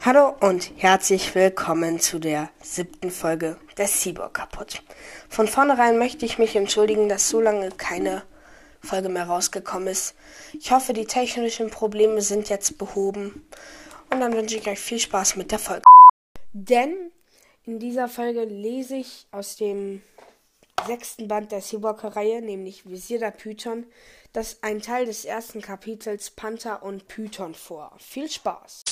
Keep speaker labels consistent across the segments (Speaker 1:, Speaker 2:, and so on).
Speaker 1: Hallo und herzlich willkommen zu der siebten Folge des Cyborg kaputt. Von vornherein möchte ich mich entschuldigen, dass so lange keine Folge mehr rausgekommen ist. Ich hoffe, die technischen Probleme sind jetzt behoben. Und dann wünsche ich euch viel Spaß mit der Folge. Denn in dieser Folge lese ich aus dem sechsten Band der Seawalker-Reihe, nämlich Visier der Python, das ein Teil des ersten Kapitels Panther und Python vor. Viel Spaß!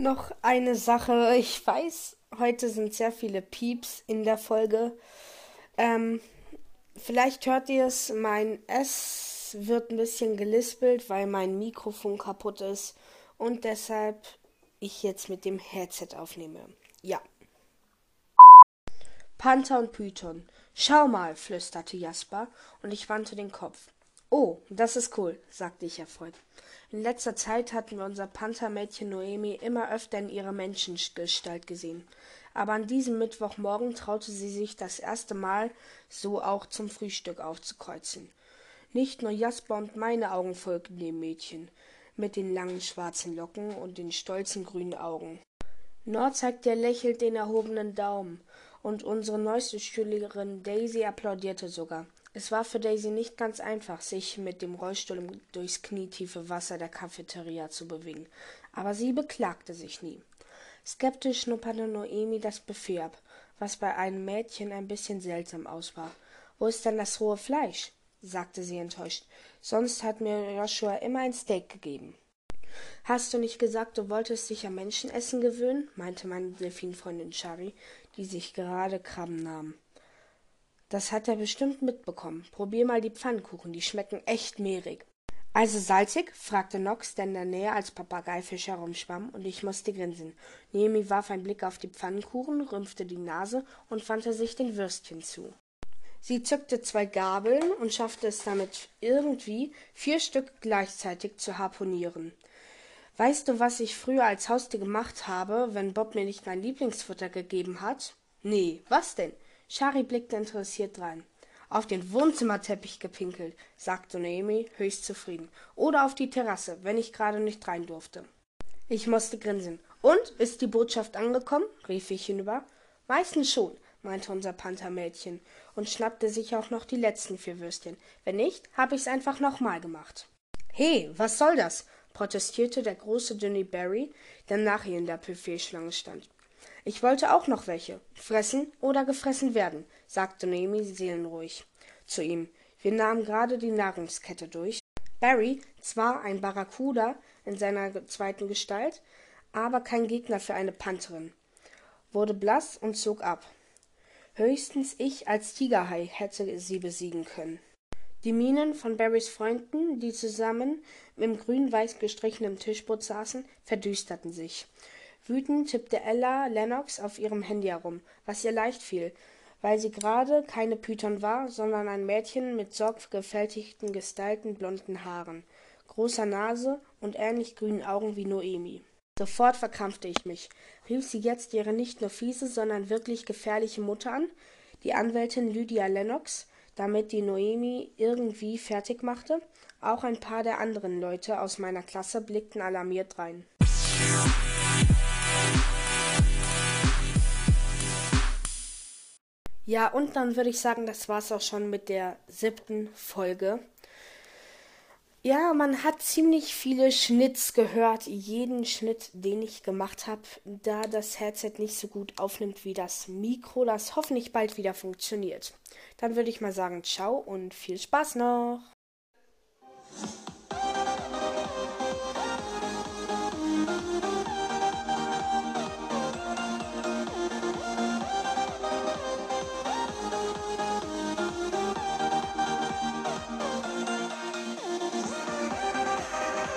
Speaker 1: Noch eine Sache. Ich weiß, heute sind sehr viele Pieps in der Folge. Ähm, vielleicht hört ihr es, mein S wird ein bisschen gelispelt, weil mein Mikrofon kaputt ist und deshalb ich jetzt mit dem Headset aufnehme. Ja. Panther und Python. Schau mal, flüsterte Jasper, und ich wandte den Kopf. Oh, das ist cool, sagte ich erfreut. In letzter Zeit hatten wir unser Panthermädchen Noemi immer öfter in ihrer Menschengestalt gesehen. Aber an diesem Mittwochmorgen traute sie sich das erste Mal, so auch zum Frühstück aufzukreuzen. Nicht nur Jasper und meine Augen folgten dem Mädchen mit den langen schwarzen Locken und den stolzen grünen Augen. Nord zeigte lächelnd den erhobenen Daumen und unsere neueste Schülerin Daisy applaudierte sogar. Es war für Daisy nicht ganz einfach, sich mit dem Rollstuhl durchs knietiefe Wasser der Cafeteria zu bewegen, aber sie beklagte sich nie. Skeptisch schnupperte Noemi das Buffet ab, was bei einem Mädchen ein bisschen seltsam aussah. Wo ist denn das rohe Fleisch? sagte sie enttäuscht. Sonst hat mir Joshua immer ein Steak gegeben. Hast du nicht gesagt, du wolltest dich am Menschenessen gewöhnen? meinte meine Delfinfreundin Shari, die sich gerade Krabben nahm. Das hat er bestimmt mitbekommen. Probier mal die Pfannkuchen, die schmecken echt mehrig. Also salzig? fragte Nox, der in der Nähe als Papageifisch herumschwamm, und ich musste grinsen. Nemi warf einen Blick auf die Pfannkuchen, rümpfte die Nase und wandte sich den Würstchen zu. Sie zückte zwei Gabeln und schaffte es damit irgendwie, vier Stück gleichzeitig zu harponieren. Weißt du, was ich früher als Haustier gemacht habe, wenn Bob mir nicht mein Lieblingsfutter gegeben hat? Nee, was denn? Shari blickte interessiert drein. Auf den Wohnzimmerteppich gepinkelt, sagte Noemi höchst zufrieden. Oder auf die Terrasse, wenn ich gerade nicht rein durfte. Ich musste grinsen. Und, ist die Botschaft angekommen? rief ich hinüber. Meistens schon, meinte unser Panthermädchen und schnappte sich auch noch die letzten vier Würstchen. Wenn nicht, hab ich's einfach nochmal gemacht. He, was soll das? protestierte der große dünne Barry, der nach ihr in der Buffetschlange stand. Ich wollte auch noch welche. Fressen oder gefressen werden, sagte Noemi seelenruhig zu ihm. Wir nahmen gerade die Nahrungskette durch. Barry, zwar ein Barracuda in seiner zweiten Gestalt, aber kein Gegner für eine Pantherin, wurde blass und zog ab. Höchstens ich als Tigerhai hätte sie besiegen können. Die Mienen von Barrys Freunden, die zusammen im grün-weiß gestrichenen Tischboot saßen, verdüsterten sich. Wütend tippte Ella Lennox auf ihrem Handy herum, was ihr leicht fiel, weil sie gerade keine Python war, sondern ein Mädchen mit sorgfältigten, gestylten blonden Haaren, großer Nase und ähnlich grünen Augen wie Noemi. Sofort verkrampfte ich mich. Rief sie jetzt ihre nicht nur fiese, sondern wirklich gefährliche Mutter an, die Anwältin Lydia Lennox, damit die Noemi irgendwie fertig machte. Auch ein paar der anderen Leute aus meiner Klasse blickten alarmiert rein. Ja, und dann würde ich sagen, das war's auch schon mit der siebten Folge. Ja, man hat ziemlich viele Schnitts gehört, jeden Schnitt, den ich gemacht habe, da das Headset nicht so gut aufnimmt wie das Mikro, das hoffentlich bald wieder funktioniert. Dann würde ich mal sagen, ciao und viel Spaß noch.